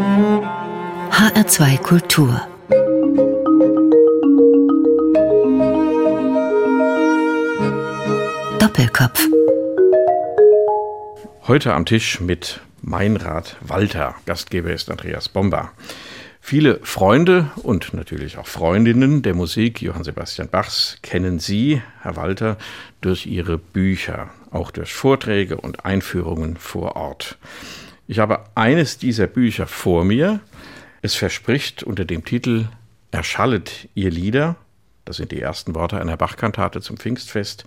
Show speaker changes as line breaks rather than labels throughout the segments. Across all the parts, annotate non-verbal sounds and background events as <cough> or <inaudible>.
HR2 Kultur Doppelkopf
Heute am Tisch mit Meinrad Walter. Gastgeber ist Andreas Bomber. Viele Freunde und natürlich auch Freundinnen der Musik Johann Sebastian Bachs kennen Sie, Herr Walter, durch Ihre Bücher, auch durch Vorträge und Einführungen vor Ort. Ich habe eines dieser Bücher vor mir. Es verspricht unter dem Titel Erschallet ihr Lieder, das sind die ersten Worte einer Bachkantate zum Pfingstfest,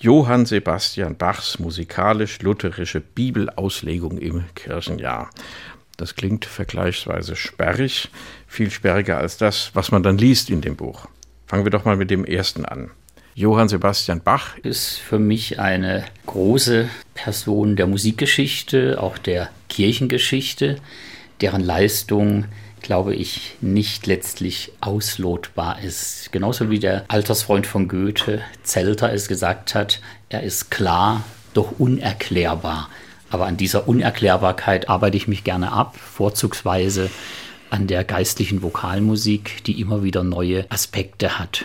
Johann Sebastian Bachs musikalisch-lutherische Bibelauslegung im Kirchenjahr. Das klingt vergleichsweise sperrig, viel sperriger als das, was man dann liest in dem Buch. Fangen wir doch mal mit dem ersten an. Johann Sebastian Bach
ist für mich eine große Person der Musikgeschichte, auch der Kirchengeschichte, deren Leistung, glaube ich, nicht letztlich auslotbar ist. Genauso wie der Altersfreund von Goethe, Zelter, es gesagt hat, er ist klar, doch unerklärbar. Aber an dieser Unerklärbarkeit arbeite ich mich gerne ab, vorzugsweise an der geistlichen Vokalmusik, die immer wieder neue Aspekte hat.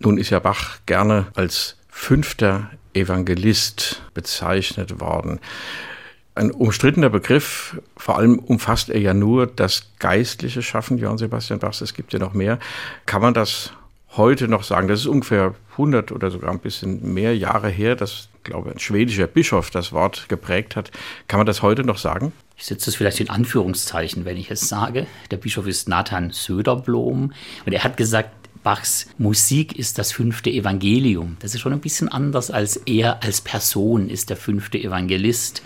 Nun ist ja Bach gerne als fünfter Evangelist bezeichnet worden. Ein umstrittener Begriff, vor allem umfasst er ja nur das geistliche Schaffen Johann Sebastian Bachs, es gibt ja noch mehr. Kann man das heute noch sagen? Das ist ungefähr 100 oder sogar ein bisschen mehr Jahre her, dass glaube, ein schwedischer Bischof das Wort geprägt hat. Kann man das heute noch sagen?
Ich setze es vielleicht in Anführungszeichen, wenn ich es sage. Der Bischof ist Nathan Söderblom und er hat gesagt, Bachs Musik ist das fünfte Evangelium. Das ist schon ein bisschen anders als er als Person ist der fünfte Evangelist.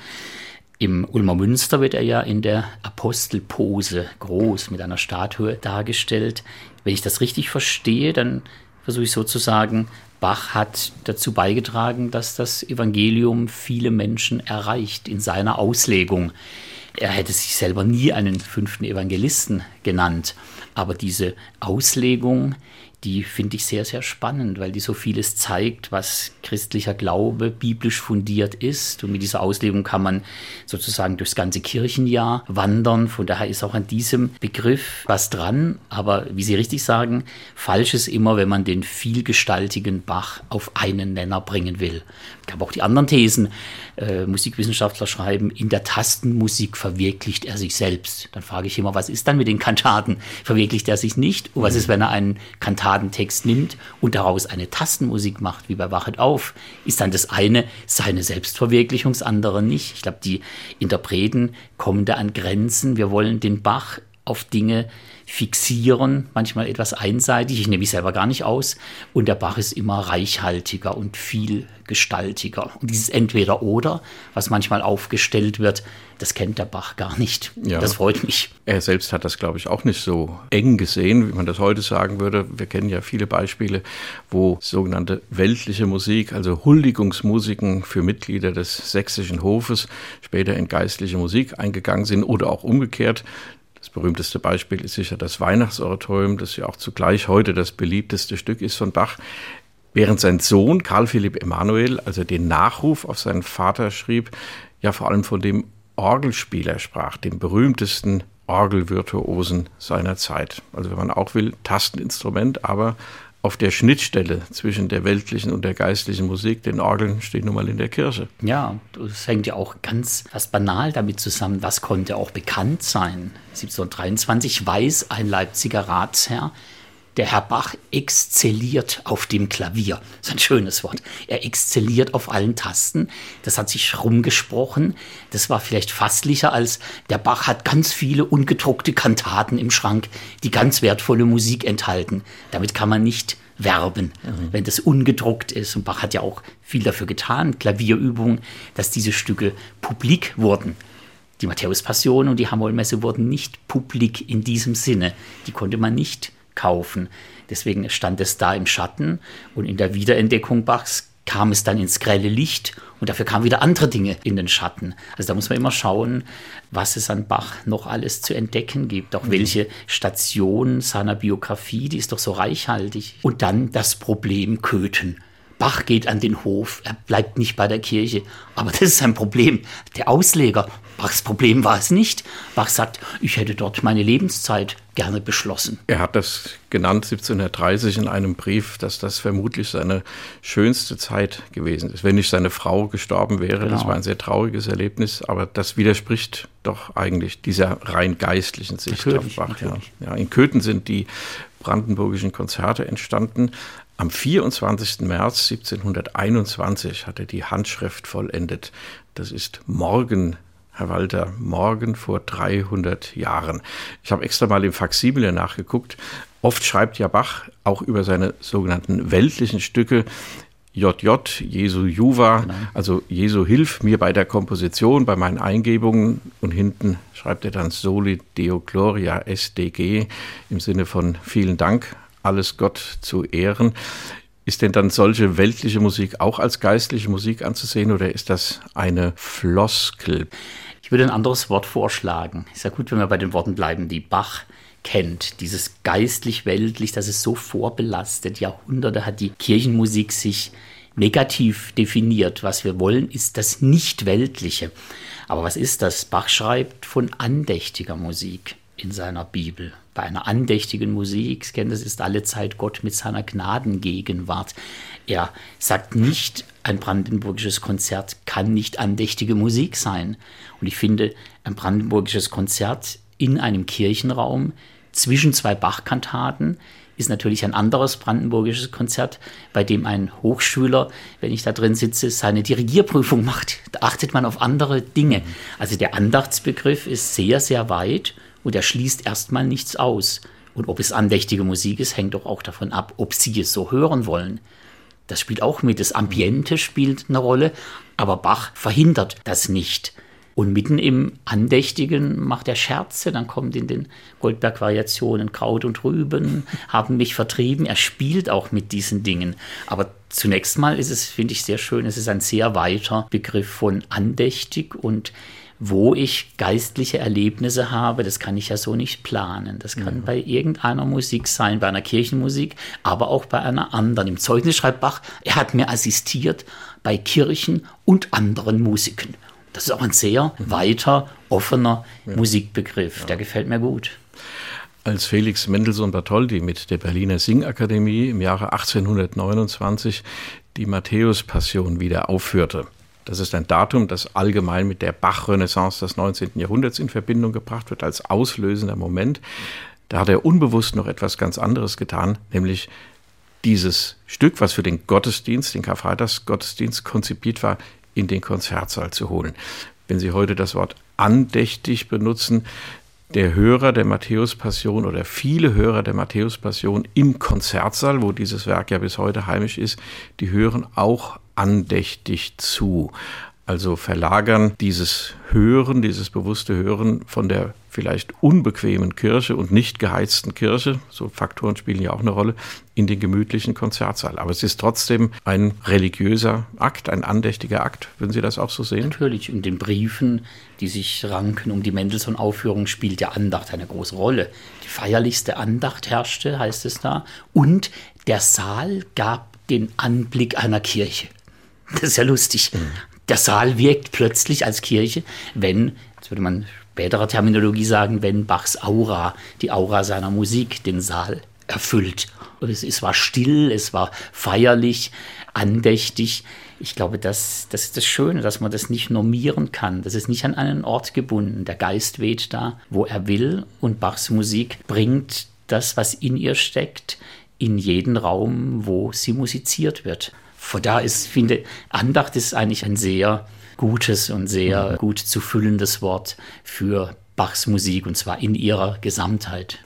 Im Ulmer Münster wird er ja in der Apostelpose groß mit einer Statue dargestellt. Wenn ich das richtig verstehe, dann versuche ich sozusagen, Bach hat dazu beigetragen, dass das Evangelium viele Menschen erreicht in seiner Auslegung. Er hätte sich selber nie einen fünften Evangelisten genannt, aber diese Auslegung, die finde ich sehr, sehr spannend, weil die so vieles zeigt, was christlicher Glaube biblisch fundiert ist. Und mit dieser Auslegung kann man sozusagen durchs ganze Kirchenjahr wandern. Von daher ist auch an diesem Begriff was dran. Aber wie Sie richtig sagen, falsch ist immer, wenn man den vielgestaltigen Bach auf einen Nenner bringen will. Ich habe auch die anderen Thesen. Äh, Musikwissenschaftler schreiben, in der Tastenmusik verwirklicht er sich selbst. Dann frage ich immer, was ist dann mit den Kantaten? Verwirklicht er sich nicht? Und was ist, wenn er einen Kantatentext nimmt und daraus eine Tastenmusik macht, wie bei Wachet auf? Ist dann das eine seine Selbstverwirklichung, das andere nicht? Ich glaube, die Interpreten kommen da an Grenzen. Wir wollen den Bach auf Dinge fixieren, manchmal etwas einseitig. Ich nehme mich selber gar nicht aus. Und der Bach ist immer reichhaltiger und vielgestaltiger. Und dieses Entweder-Oder, was manchmal aufgestellt wird, das kennt der Bach gar nicht. Ja. Das freut mich.
Er selbst hat das, glaube ich, auch nicht so eng gesehen, wie man das heute sagen würde. Wir kennen ja viele Beispiele, wo sogenannte weltliche Musik, also Huldigungsmusiken für Mitglieder des sächsischen Hofes, später in geistliche Musik eingegangen sind oder auch umgekehrt. Das berühmteste Beispiel ist sicher das Weihnachtsoratorium, das ja auch zugleich heute das beliebteste Stück ist von Bach. Während sein Sohn Karl Philipp Emanuel also den Nachruf auf seinen Vater schrieb, ja vor allem von dem Orgelspieler sprach, dem berühmtesten Orgelvirtuosen seiner Zeit. Also wenn man auch will, Tasteninstrument, aber auf der Schnittstelle zwischen der weltlichen und der geistlichen Musik, den Orgeln, steht nun mal in der Kirche.
Ja, das hängt ja auch ganz fast banal damit zusammen, was konnte auch bekannt sein. 1723 weiß ein Leipziger Ratsherr, der Herr Bach exzelliert auf dem Klavier. Das ist ein schönes Wort. Er exzelliert auf allen Tasten. Das hat sich rumgesprochen. Das war vielleicht fasslicher als der Bach hat ganz viele ungedruckte Kantaten im Schrank, die ganz wertvolle Musik enthalten. Damit kann man nicht werben, mhm. wenn das ungedruckt ist. Und Bach hat ja auch viel dafür getan, Klavierübungen, dass diese Stücke publik wurden. Die Matthäus-Passion und die Hamollmesse wurden nicht publik in diesem Sinne. Die konnte man nicht kaufen. Deswegen stand es da im Schatten und in der Wiederentdeckung Bachs kam es dann ins grelle Licht und dafür kamen wieder andere Dinge in den Schatten. Also da muss man immer schauen, was es an Bach noch alles zu entdecken gibt, auch mhm. welche Station seiner Biografie, die ist doch so reichhaltig. Und dann das Problem Köthen. Bach geht an den Hof, er bleibt nicht bei der Kirche. Aber das ist ein Problem. Der Ausleger, Bachs Problem war es nicht. Bach sagt, ich hätte dort meine Lebenszeit gerne beschlossen.
Er hat das genannt 1730 in einem Brief, dass das vermutlich seine schönste Zeit gewesen ist. Wenn nicht seine Frau gestorben wäre, genau. das war ein sehr trauriges Erlebnis, aber das widerspricht doch eigentlich dieser rein geistlichen Sicht
natürlich,
auf Bach.
Ja.
ja. in Köthen sind die brandenburgischen Konzerte entstanden. Am 24. März 1721 hat er die Handschrift vollendet. Das ist morgen, Herr Walter, morgen vor 300 Jahren. Ich habe extra mal im Faximile nachgeguckt. Oft schreibt ja Bach auch über seine sogenannten weltlichen Stücke JJ, Jesu Juva, genau. also Jesu hilf mir bei der Komposition, bei meinen Eingebungen und hinten schreibt er dann Soli Deo Gloria SDG im Sinne von vielen Dank, alles Gott zu ehren. Ist denn dann solche weltliche Musik auch als geistliche Musik anzusehen oder ist das eine Floskel?
Ich würde ein anderes Wort vorschlagen. Ist ja gut, wenn wir bei den Worten bleiben, die Bach kennt. Dieses geistlich-weltlich, das ist so vorbelastet. Jahrhunderte hat die Kirchenmusik sich negativ definiert. Was wir wollen, ist das Nicht-Weltliche. Aber was ist das? Bach schreibt von andächtiger Musik in seiner Bibel. Bei einer andächtigen Musik, das ist alle Zeit Gott mit seiner Gnadengegenwart. Er sagt nicht, ein brandenburgisches Konzert kann nicht andächtige Musik sein. Und ich finde, ein brandenburgisches Konzert in einem Kirchenraum zwischen zwei Bachkantaten ist natürlich ein anderes brandenburgisches Konzert, bei dem ein Hochschüler, wenn ich da drin sitze, seine Dirigierprüfung macht. Da achtet man auf andere Dinge. Also der Andachtsbegriff ist sehr, sehr weit und er schließt erstmal nichts aus. Und ob es andächtige Musik ist, hängt doch auch davon ab, ob Sie es so hören wollen. Das spielt auch mit. Das Ambiente spielt eine Rolle, aber Bach verhindert das nicht. Und mitten im Andächtigen macht er Scherze, dann kommt in den Goldberg-Variationen Kraut und Rüben, <laughs> haben mich vertrieben. Er spielt auch mit diesen Dingen. Aber zunächst mal ist es, finde ich, sehr schön, es ist ein sehr weiter Begriff von andächtig und wo ich geistliche Erlebnisse habe, das kann ich ja so nicht planen. Das kann ja. bei irgendeiner Musik sein, bei einer Kirchenmusik, aber auch bei einer anderen. Im Zeugnis schreibt Bach, er hat mir assistiert bei Kirchen und anderen Musiken. Das ist auch ein sehr weiter, offener ja. Musikbegriff. Ja. Der gefällt mir gut.
Als Felix Mendelssohn Bartholdy mit der Berliner Singakademie im Jahre 1829 die Matthäus-Passion wieder aufführte. Das ist ein Datum, das allgemein mit der Bach-Renaissance des 19. Jahrhunderts in Verbindung gebracht wird, als auslösender Moment. Da hat er unbewusst noch etwas ganz anderes getan, nämlich dieses Stück, was für den Gottesdienst, den Karfreitagsgottesdienst konzipiert war, in den Konzertsaal zu holen. Wenn Sie heute das Wort andächtig benutzen, der Hörer der Matthäus-Passion oder viele Hörer der Matthäus-Passion im Konzertsaal, wo dieses Werk ja bis heute heimisch ist, die hören auch andächtig zu. Also verlagern dieses Hören, dieses bewusste Hören von der vielleicht unbequemen Kirche und nicht geheizten Kirche, so Faktoren spielen ja auch eine Rolle, in den gemütlichen Konzertsaal. Aber es ist trotzdem ein religiöser Akt, ein andächtiger Akt. Würden Sie das auch so sehen?
Natürlich. In den Briefen, die sich ranken um die Mendelssohn-Aufführung, spielt der Andacht eine große Rolle. Die feierlichste Andacht herrschte, heißt es da. Und der Saal gab den Anblick einer Kirche. <laughs> Das ist ja lustig. Der Saal wirkt plötzlich als Kirche, wenn, jetzt würde man späterer Terminologie sagen, wenn Bachs Aura, die Aura seiner Musik, den Saal erfüllt. Es, es war still, es war feierlich, andächtig. Ich glaube, das, das ist das Schöne, dass man das nicht normieren kann. Das ist nicht an einen Ort gebunden. Der Geist weht da, wo er will. Und Bachs Musik bringt das, was in ihr steckt, in jeden Raum, wo sie musiziert wird. Von da ist, finde, Andacht ist eigentlich ein sehr gutes und sehr mhm. gut zu füllendes Wort für Bachs Musik und zwar in ihrer Gesamtheit.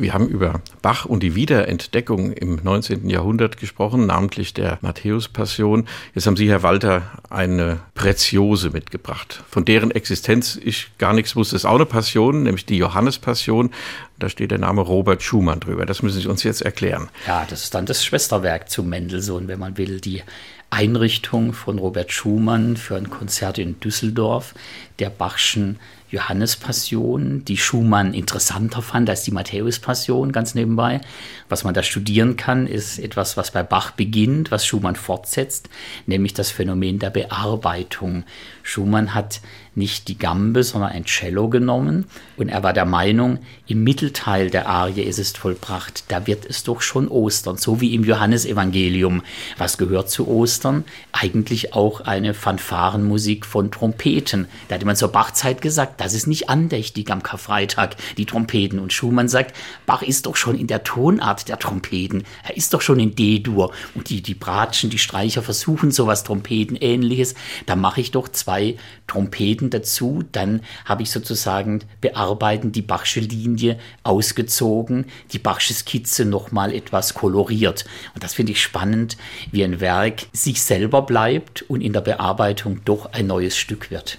Wir haben über Bach und die Wiederentdeckung im 19. Jahrhundert gesprochen, namentlich der Matthäus-Passion. Jetzt haben Sie, Herr Walter, eine Preziose mitgebracht, von deren Existenz ich gar nichts wusste. Es ist auch eine Passion, nämlich die Johannes-Passion. Da steht der Name Robert Schumann drüber. Das müssen Sie uns jetzt erklären.
Ja, das ist dann das Schwesterwerk zu Mendelssohn, wenn man will. Die Einrichtung von Robert Schumann für ein Konzert in Düsseldorf der Bachschen Johannespassion, die Schumann interessanter fand als die Matthäuspassion, ganz nebenbei. Was man da studieren kann, ist etwas, was bei Bach beginnt, was Schumann fortsetzt, nämlich das Phänomen der Bearbeitung. Schumann hat nicht die Gambe, sondern ein Cello genommen und er war der Meinung, im Mittelteil der Arie ist es vollbracht, da wird es doch schon Ostern, so wie im Johannesevangelium. Was gehört zu Ostern? Eigentlich auch eine Fanfarenmusik von Trompeten. Da hatte man zur Bachzeit gesagt, das ist nicht andächtig am Karfreitag, die Trompeten. Und Schumann sagt, Bach ist doch schon in der Tonart der Trompeten, er ist doch schon in D-Dur. Und die, die Bratschen, die Streicher versuchen sowas Trompetenähnliches, da mache ich doch zwei Trompeten dazu, dann habe ich sozusagen bearbeiten die Bachsche Linie ausgezogen, die Bachsche Skizze nochmal etwas koloriert. Und das finde ich spannend, wie ein Werk sich selber bleibt und in der Bearbeitung doch ein neues Stück wird.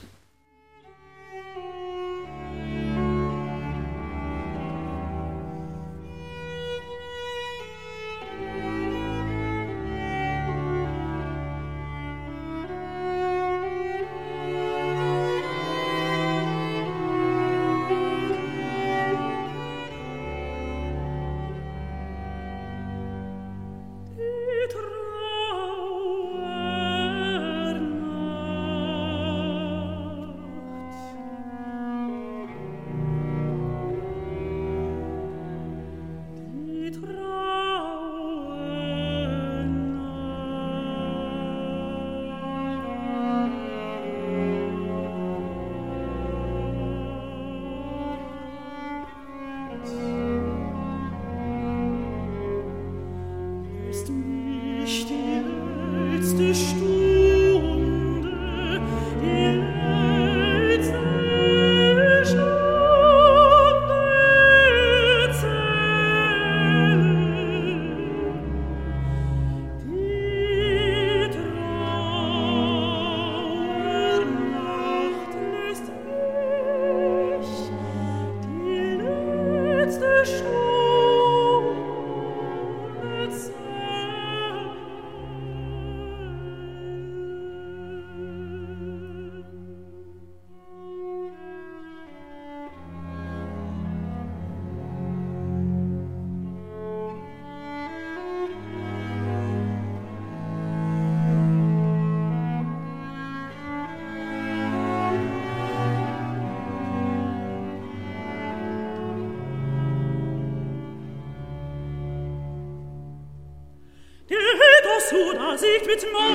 Mit Macht.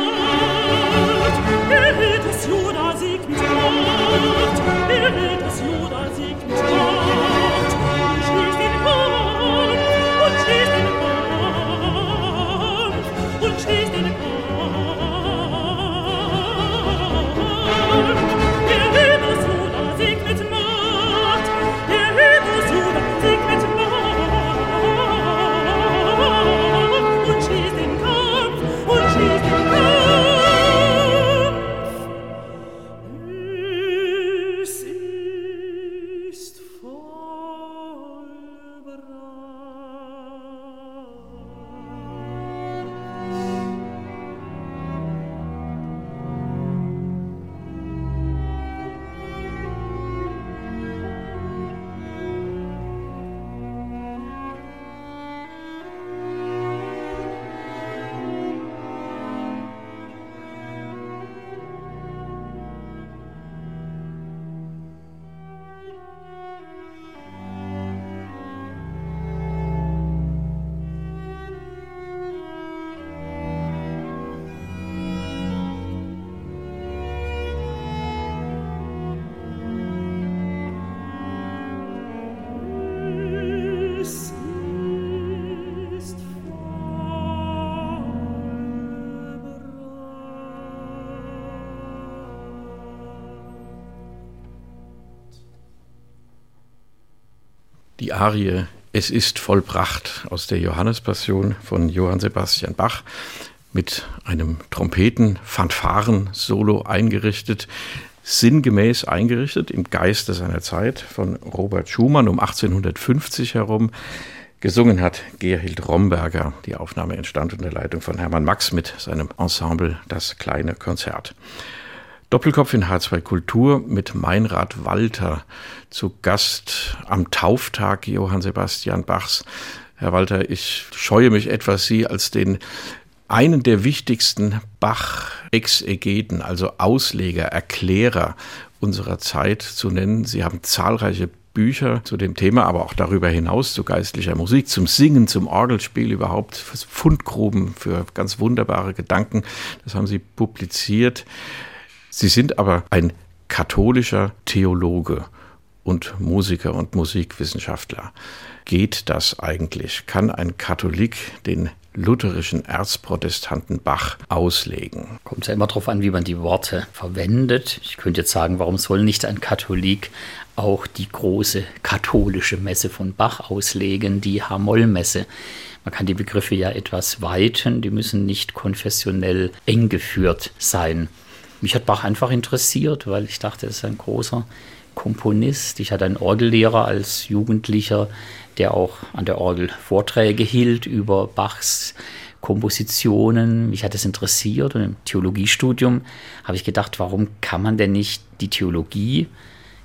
Arie Es ist vollbracht aus der Johannespassion von Johann Sebastian Bach mit einem Trompeten-Fanfaren-Solo eingerichtet, sinngemäß eingerichtet im Geiste seiner Zeit von Robert Schumann um 1850 herum. Gesungen hat Gerhild Romberger. Die Aufnahme entstand unter Leitung von Hermann Max mit seinem Ensemble Das kleine Konzert. Doppelkopf in H2 Kultur mit Meinrad Walter zu Gast am Tauftag Johann Sebastian Bachs. Herr Walter, ich scheue mich etwas, Sie als den einen der wichtigsten Bach-Exegeten, also Ausleger, Erklärer unserer Zeit zu nennen. Sie haben zahlreiche Bücher zu dem Thema, aber auch darüber hinaus zu geistlicher Musik, zum Singen, zum Orgelspiel überhaupt, Fundgruben für ganz wunderbare Gedanken. Das haben Sie publiziert. Sie sind aber ein katholischer Theologe und Musiker und Musikwissenschaftler. Geht das eigentlich? Kann ein Katholik den lutherischen Erzprotestanten Bach auslegen?
Kommt ja immer darauf an, wie man die Worte verwendet. Ich könnte jetzt sagen, warum soll nicht ein Katholik auch die große katholische Messe von Bach auslegen, die H-Moll-Messe? Man kann die Begriffe ja etwas weiten, die müssen nicht konfessionell eng geführt sein. Mich hat Bach einfach interessiert, weil ich dachte, er ist ein großer Komponist. Ich hatte einen Orgellehrer als Jugendlicher, der auch an der Orgel Vorträge hielt über Bachs Kompositionen. Mich hat es interessiert und im Theologiestudium habe ich gedacht, warum kann man denn nicht die Theologie,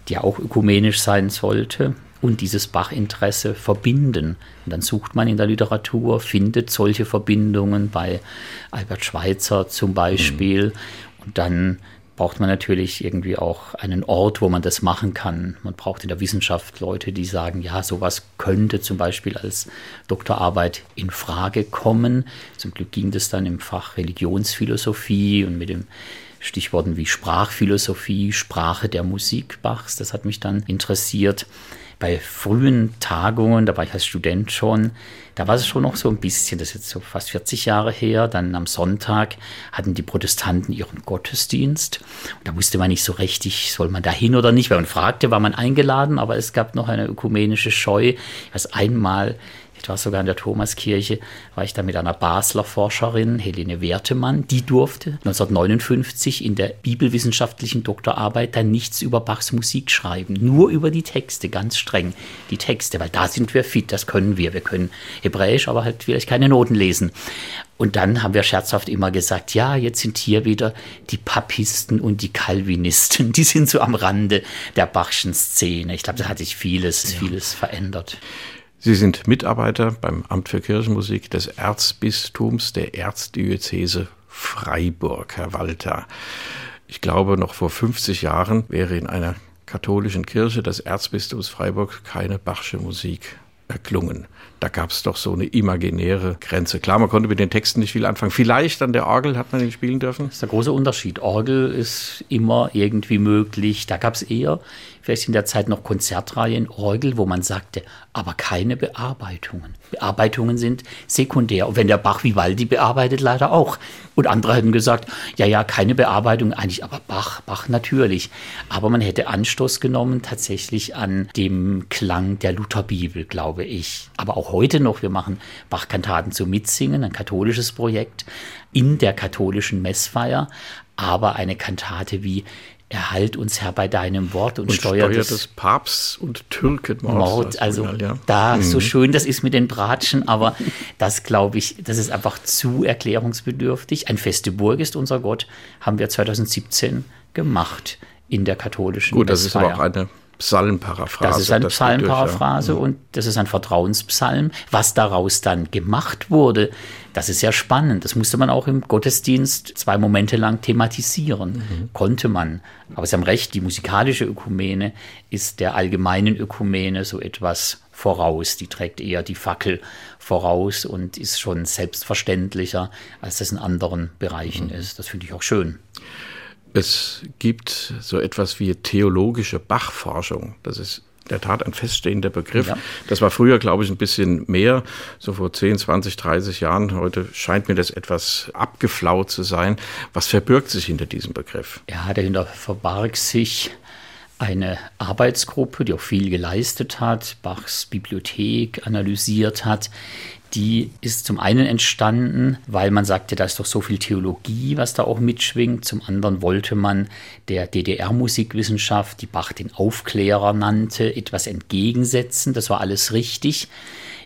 die ja auch ökumenisch sein sollte, und dieses Bach-Interesse verbinden. Und dann sucht man in der Literatur, findet solche Verbindungen bei Albert Schweitzer zum Beispiel. Mhm. Und dann braucht man natürlich irgendwie auch einen Ort, wo man das machen kann. Man braucht in der Wissenschaft Leute, die sagen, ja, sowas könnte zum Beispiel als Doktorarbeit in Frage kommen. Zum Glück ging das dann im Fach Religionsphilosophie und mit dem Stichworten wie Sprachphilosophie, Sprache der Musik Bachs. Das hat mich dann interessiert bei frühen Tagungen, da war ich als Student schon, da war es schon noch so ein bisschen, das ist jetzt so fast 40 Jahre her, dann am Sonntag hatten die Protestanten ihren Gottesdienst. Und da wusste man nicht so richtig, soll man da hin oder nicht, weil man fragte, war man eingeladen, aber es gab noch eine ökumenische Scheu. Weiß einmal, ich war sogar in der Thomaskirche, war ich da mit einer Basler Forscherin, Helene Wertemann, die durfte 1959 in der bibelwissenschaftlichen Doktorarbeit dann nichts über Bachs Musik schreiben, nur über die Texte, ganz streng die Texte, weil da sind wir fit, das können wir. Wir können Hebräisch, aber halt vielleicht keine Noten lesen. Und dann haben wir scherzhaft immer gesagt, ja, jetzt sind hier wieder die Papisten und die Calvinisten, die sind so am Rande der Bachschen Szene. Ich glaube, da hat sich vieles, ja. vieles verändert.
Sie sind Mitarbeiter beim Amt für Kirchenmusik des Erzbistums der Erzdiözese Freiburg, Herr Walter. Ich glaube, noch vor 50 Jahren wäre in einer katholischen Kirche des Erzbistums Freiburg keine Bachsche Musik erklungen. Da gab es doch so eine imaginäre Grenze. Klar, man konnte mit den Texten nicht viel anfangen. Vielleicht an der Orgel hat man ihn spielen dürfen.
Das ist der große Unterschied. Orgel ist immer irgendwie möglich. Da gab es eher vielleicht in der Zeit noch Konzertreihen, Orgel, wo man sagte, aber keine Bearbeitungen. Bearbeitungen sind sekundär. Und wenn der Bach Vivaldi bearbeitet, leider auch. Und andere hätten gesagt, ja, ja, keine Bearbeitung eigentlich, aber Bach, Bach natürlich. Aber man hätte Anstoß genommen tatsächlich an dem Klang der Lutherbibel, glaube ich. Aber auch heute noch, wir machen Bach-Kantaten zum Mitsingen, ein katholisches Projekt in der katholischen Messfeier. Aber eine Kantate wie erhalt uns Herr bei deinem Wort und, und steuert,
steuert des Papst und Türkenmord.
Mord, also ja. da mhm. so schön das ist mit den Bratschen, aber das glaube ich, das ist einfach zu erklärungsbedürftig. Ein feste Burg ist unser Gott, haben wir 2017 gemacht in der katholischen
Gut, das Messfeier. ist aber auch eine Psalmparaphrase.
Das ist eine Psalmparaphrase ja. und das ist ein Vertrauenspsalm. Was daraus dann gemacht wurde, das ist sehr spannend. Das musste man auch im Gottesdienst zwei Momente lang thematisieren. Mhm. Konnte man. Aber Sie haben recht, die musikalische Ökumene ist der allgemeinen Ökumene so etwas voraus. Die trägt eher die Fackel voraus und ist schon selbstverständlicher, als das in anderen Bereichen mhm. ist. Das finde ich auch schön.
Es gibt so etwas wie theologische Bachforschung. Das ist in der Tat ein feststehender Begriff. Ja. Das war früher, glaube ich, ein bisschen mehr, so vor 10, 20, 30 Jahren. Heute scheint mir das etwas abgeflaut zu sein. Was verbirgt sich hinter diesem Begriff?
Ja, dahinter verbarg sich eine Arbeitsgruppe, die auch viel geleistet hat, Bachs Bibliothek analysiert hat, die ist zum einen entstanden, weil man sagte, da ist doch so viel Theologie, was da auch mitschwingt. Zum anderen wollte man der DDR-Musikwissenschaft, die Bach den Aufklärer nannte, etwas entgegensetzen. Das war alles richtig.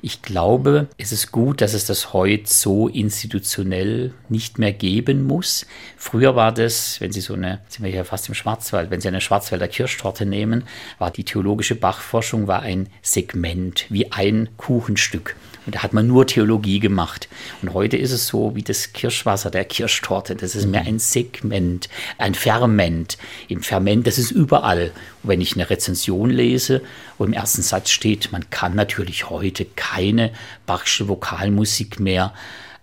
Ich glaube, es ist gut, dass es das heute so institutionell nicht mehr geben muss. Früher war das, wenn Sie so eine, sind wir hier fast im Schwarzwald, wenn Sie eine Schwarzwälder Kirschtorte nehmen, war die theologische Bachforschung war ein Segment, wie ein Kuchenstück. Und da hat man nur Theologie gemacht. Und heute ist es so wie das Kirschwasser der Kirschtorte. Das ist mehr ein Segment, ein Ferment. Im Ferment, das ist überall. Und wenn ich eine Rezension lese, wo im ersten Satz steht, man kann natürlich heute keine Bachsche Vokalmusik mehr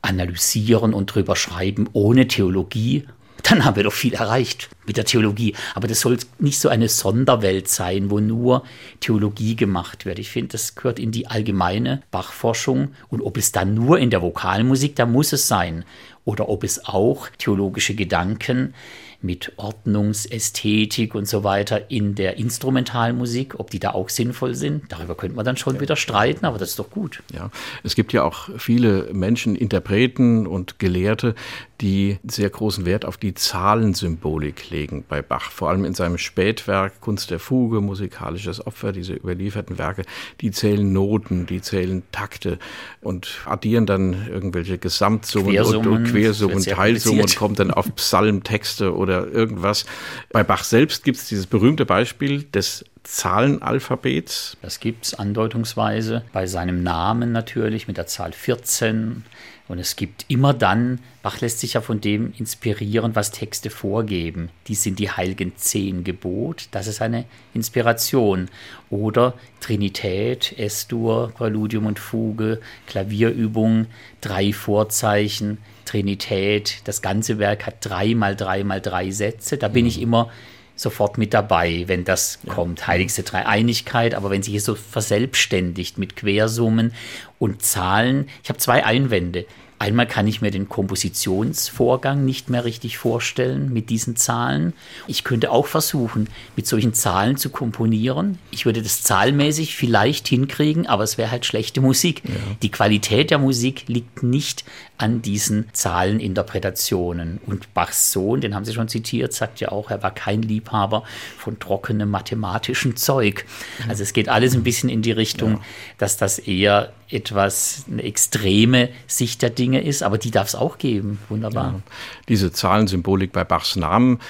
analysieren und drüber schreiben ohne Theologie, dann haben wir doch viel erreicht mit der Theologie. Aber das soll nicht so eine Sonderwelt sein, wo nur Theologie gemacht wird. Ich finde, das gehört in die allgemeine Bachforschung. Und ob es dann nur in der Vokalmusik, da muss es sein. Oder ob es auch theologische Gedanken mit Ordnungsästhetik und so weiter in der Instrumentalmusik, ob die da auch sinnvoll sind. Darüber könnte man dann schon ja. wieder streiten, aber das ist doch gut.
Ja, es gibt ja auch viele Menschen, Interpreten und Gelehrte, die sehr großen Wert auf die Zahlensymbolik legen bei Bach. Vor allem in seinem Spätwerk Kunst der Fuge, Musikalisches Opfer, diese überlieferten Werke, die zählen Noten, die zählen Takte und addieren dann irgendwelche Gesamtsummen
Quersummen,
und, und Quersummen, Teilsummen und kommen dann auf <laughs> Psalmtexte oder oder irgendwas. Bei Bach selbst gibt es dieses berühmte Beispiel des Zahlenalphabets.
Das gibt es andeutungsweise bei seinem Namen natürlich mit der Zahl 14. Und es gibt immer dann, Bach lässt sich ja von dem inspirieren, was Texte vorgeben. Die sind die heiligen zehn Gebot, das ist eine Inspiration. Oder Trinität, S-Dur, Präludium und Fuge, Klavierübung, drei Vorzeichen, Trinität. Das ganze Werk hat drei mal drei mal drei Sätze. Da bin ich mhm. immer sofort mit dabei, wenn das ja. kommt. Heiligste Dreieinigkeit, aber wenn sich es so verselbstständigt mit Quersummen und Zahlen. Ich habe zwei Einwände. Einmal kann ich mir den Kompositionsvorgang nicht mehr richtig vorstellen mit diesen Zahlen. Ich könnte auch versuchen, mit solchen Zahlen zu komponieren. Ich würde das zahlmäßig vielleicht hinkriegen, aber es wäre halt schlechte Musik. Ja. Die Qualität der Musik liegt nicht an diesen Zahleninterpretationen. Und Bachs Sohn, den haben Sie schon zitiert, sagt ja auch, er war kein Liebhaber von trockenem mathematischen Zeug. Also es geht alles ein bisschen in die Richtung, ja. dass das eher etwas eine extreme Sicht der Dinge ist, aber die darf es auch geben. Wunderbar. Ja.
Diese Zahlensymbolik bei Bachs Namen,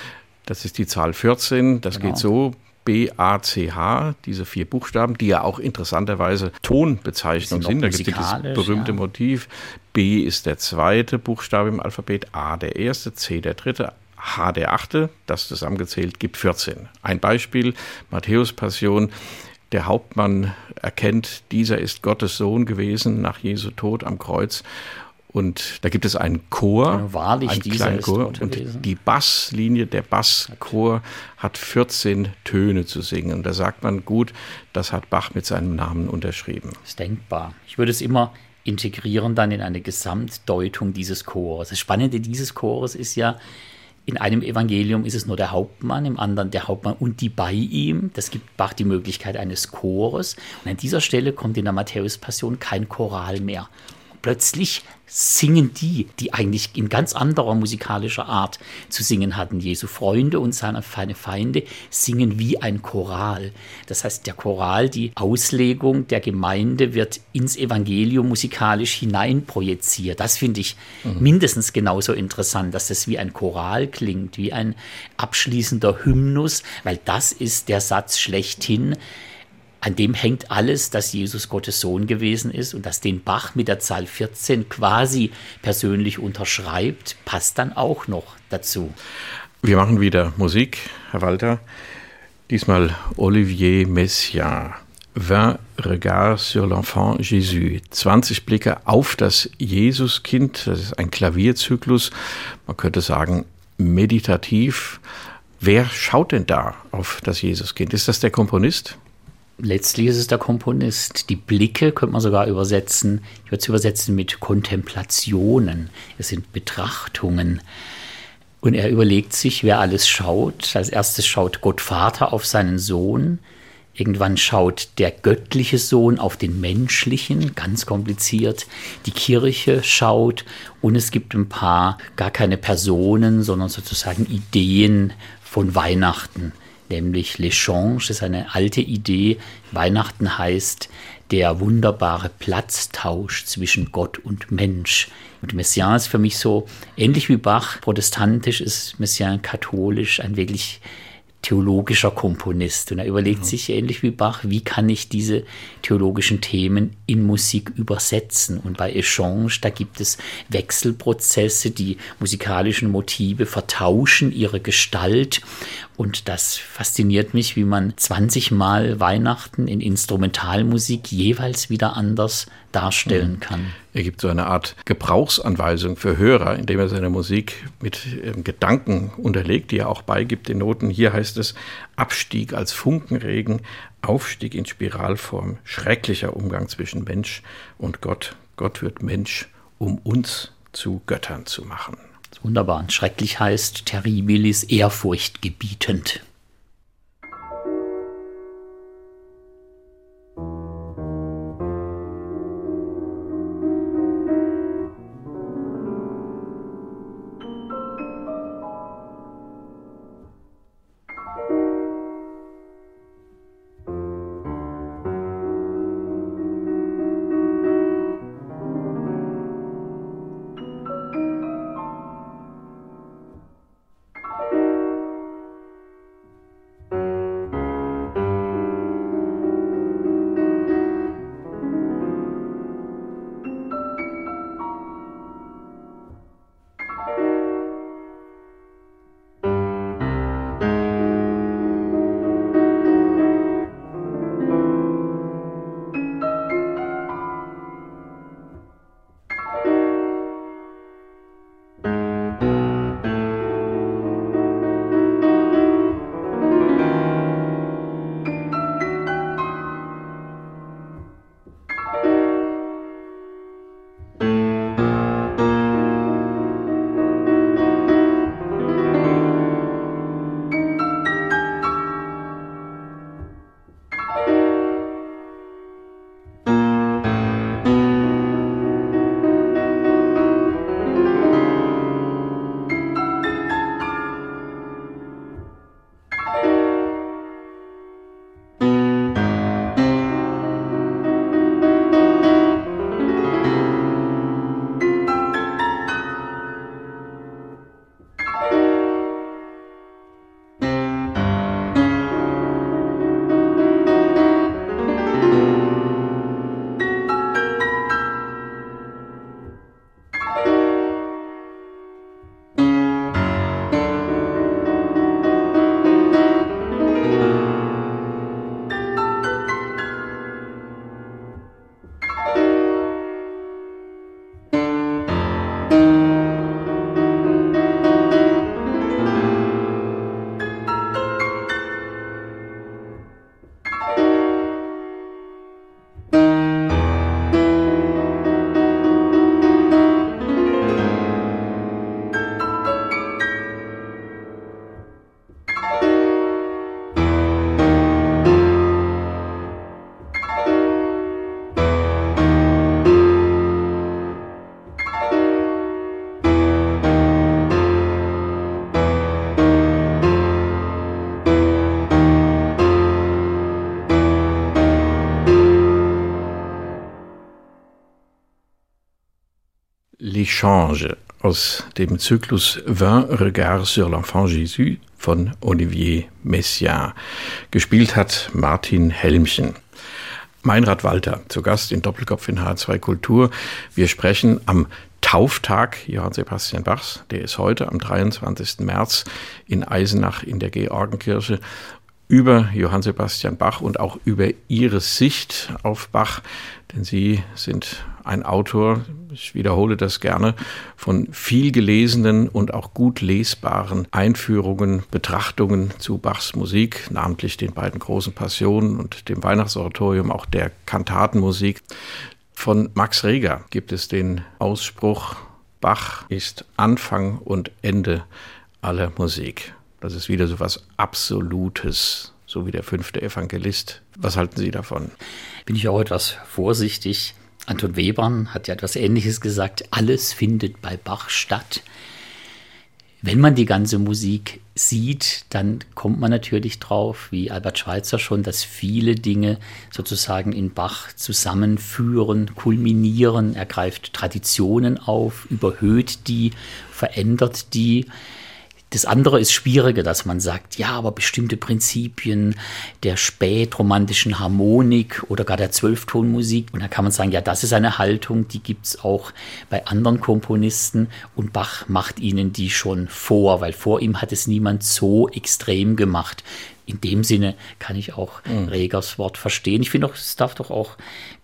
das ist die Zahl 14, das genau. geht so. B-A-C-H, diese vier Buchstaben, die ja auch interessanterweise Tonbezeichnung sind. Da gibt es dieses berühmte ja. Motiv. B ist der zweite Buchstabe im Alphabet, A der erste, C der dritte, H der achte. Das zusammengezählt gibt 14. Ein Beispiel, Matthäus Passion. Der Hauptmann erkennt, dieser ist Gottes Sohn gewesen nach Jesu Tod am Kreuz und da gibt es einen Chor,
ja, wahrlich, einen kleinen Chor.
Und die Basslinie, der Basschor hat 14 Töne zu singen. Und da sagt man, gut, das hat Bach mit seinem Namen unterschrieben.
Das ist denkbar. Ich würde es immer integrieren dann in eine Gesamtdeutung dieses Chores. Das Spannende dieses Chores ist ja, in einem Evangelium ist es nur der Hauptmann, im anderen der Hauptmann und die bei ihm. Das gibt Bach die Möglichkeit eines Chores. Und an dieser Stelle kommt in der Matthäus-Passion kein Choral mehr plötzlich singen die, die eigentlich in ganz anderer musikalischer Art zu singen hatten. Jesu Freunde und seine Feinde singen wie ein Choral. Das heißt, der Choral, die Auslegung der Gemeinde wird ins Evangelium musikalisch hineinprojiziert. Das finde ich mhm. mindestens genauso interessant, dass das wie ein Choral klingt, wie ein abschließender Hymnus, weil das ist der Satz schlechthin, an dem hängt alles, dass Jesus Gottes Sohn gewesen ist und dass den Bach mit der Zahl 14 quasi persönlich unterschreibt, passt dann auch noch dazu.
Wir machen wieder Musik, Herr Walter. Diesmal Olivier Messiaen. 20 Regards sur l'enfant Jésus. 20 Blicke auf das Jesuskind. Das ist ein Klavierzyklus. Man könnte sagen, meditativ. Wer schaut denn da auf das Jesuskind? Ist das der Komponist?
Letztlich ist es der Komponist. Die Blicke könnte man sogar übersetzen. Ich würde es übersetzen mit Kontemplationen. Es sind Betrachtungen. Und er überlegt sich, wer alles schaut. Als erstes schaut Gott Vater auf seinen Sohn, Irgendwann schaut der göttliche Sohn auf den menschlichen, ganz kompliziert. Die Kirche schaut und es gibt ein paar, gar keine Personen, sondern sozusagen Ideen von Weihnachten. Nämlich L'Echange ist eine alte Idee. Weihnachten heißt der wunderbare Platztausch zwischen Gott und Mensch. Und Messiaen ist für mich so ähnlich wie Bach. Protestantisch ist Messiaen katholisch ein wirklich theologischer Komponist und er überlegt mhm. sich ähnlich wie Bach, wie kann ich diese theologischen Themen in Musik übersetzen und bei Echange, da gibt es Wechselprozesse, die musikalischen Motive vertauschen ihre Gestalt und das fasziniert mich, wie man 20 Mal Weihnachten in Instrumentalmusik jeweils wieder anders darstellen mhm. kann.
Er gibt so eine Art Gebrauchsanweisung für Hörer, indem er seine Musik mit ähm, Gedanken unterlegt, die er auch beigibt in Noten. Hier heißt es Abstieg als Funkenregen, Aufstieg in Spiralform, schrecklicher Umgang zwischen Mensch und Gott. Gott wird Mensch, um uns zu Göttern zu machen.
Wunderbar. Schrecklich heißt terribilis ehrfurchtgebietend.
Change aus dem Zyklus Vingt Regards sur l'Enfant Jésus von Olivier Messiaen. Gespielt hat Martin Helmchen. Meinrad Walter, zu Gast in Doppelkopf in H2 Kultur. Wir sprechen am Tauftag Johann Sebastian Bachs. Der ist heute am 23. März in Eisenach in der Georgenkirche über Johann Sebastian Bach und auch über ihre Sicht auf Bach, denn sie sind ein Autor, ich wiederhole das gerne, von viel gelesenen und auch gut lesbaren Einführungen, Betrachtungen zu Bachs Musik, namentlich den beiden großen Passionen und dem Weihnachtsoratorium, auch der Kantatenmusik. Von Max Reger gibt es den Ausspruch, Bach ist Anfang und Ende aller Musik. Das ist wieder so was Absolutes, so wie der fünfte Evangelist. Was halten Sie davon?
Bin ich auch etwas vorsichtig. Anton Webern hat ja etwas Ähnliches gesagt. Alles findet bei Bach statt. Wenn man die ganze Musik sieht, dann kommt man natürlich drauf, wie Albert Schweitzer schon, dass viele Dinge sozusagen in Bach zusammenführen, kulminieren. Er greift Traditionen auf, überhöht die, verändert die. Das andere ist schwieriger, dass man sagt, ja, aber bestimmte Prinzipien der spätromantischen Harmonik oder gar der Zwölftonmusik, und da kann man sagen, ja, das ist eine Haltung, die gibt's auch bei anderen Komponisten. Und Bach macht ihnen die schon vor, weil vor ihm hat es niemand so extrem gemacht in dem Sinne kann ich auch mhm. Regers Wort verstehen. Ich finde auch, es darf doch auch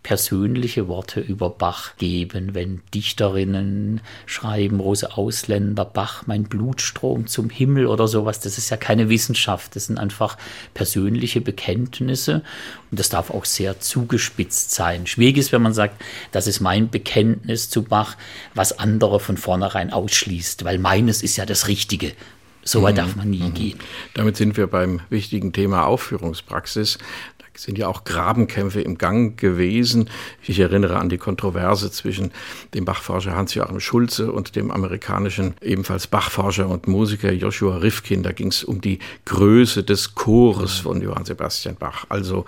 persönliche Worte über Bach geben, wenn Dichterinnen schreiben, Rose Ausländer, Bach, mein Blutstrom zum Himmel oder sowas. Das ist ja keine Wissenschaft, das sind einfach persönliche Bekenntnisse und das darf auch sehr zugespitzt sein. Schwierig ist, wenn man sagt, das ist mein Bekenntnis zu Bach, was andere von vornherein ausschließt, weil meines ist ja das Richtige so weit mhm. darf man nie mhm. gehen.
Damit sind wir beim wichtigen Thema Aufführungspraxis. Da sind ja auch Grabenkämpfe im Gang gewesen. Ich erinnere an die Kontroverse zwischen dem Bachforscher Hans-Joachim Schulze und dem amerikanischen ebenfalls Bachforscher und Musiker Joshua Rifkin. Da ging es um die Größe des Chores von Johann Sebastian Bach. Also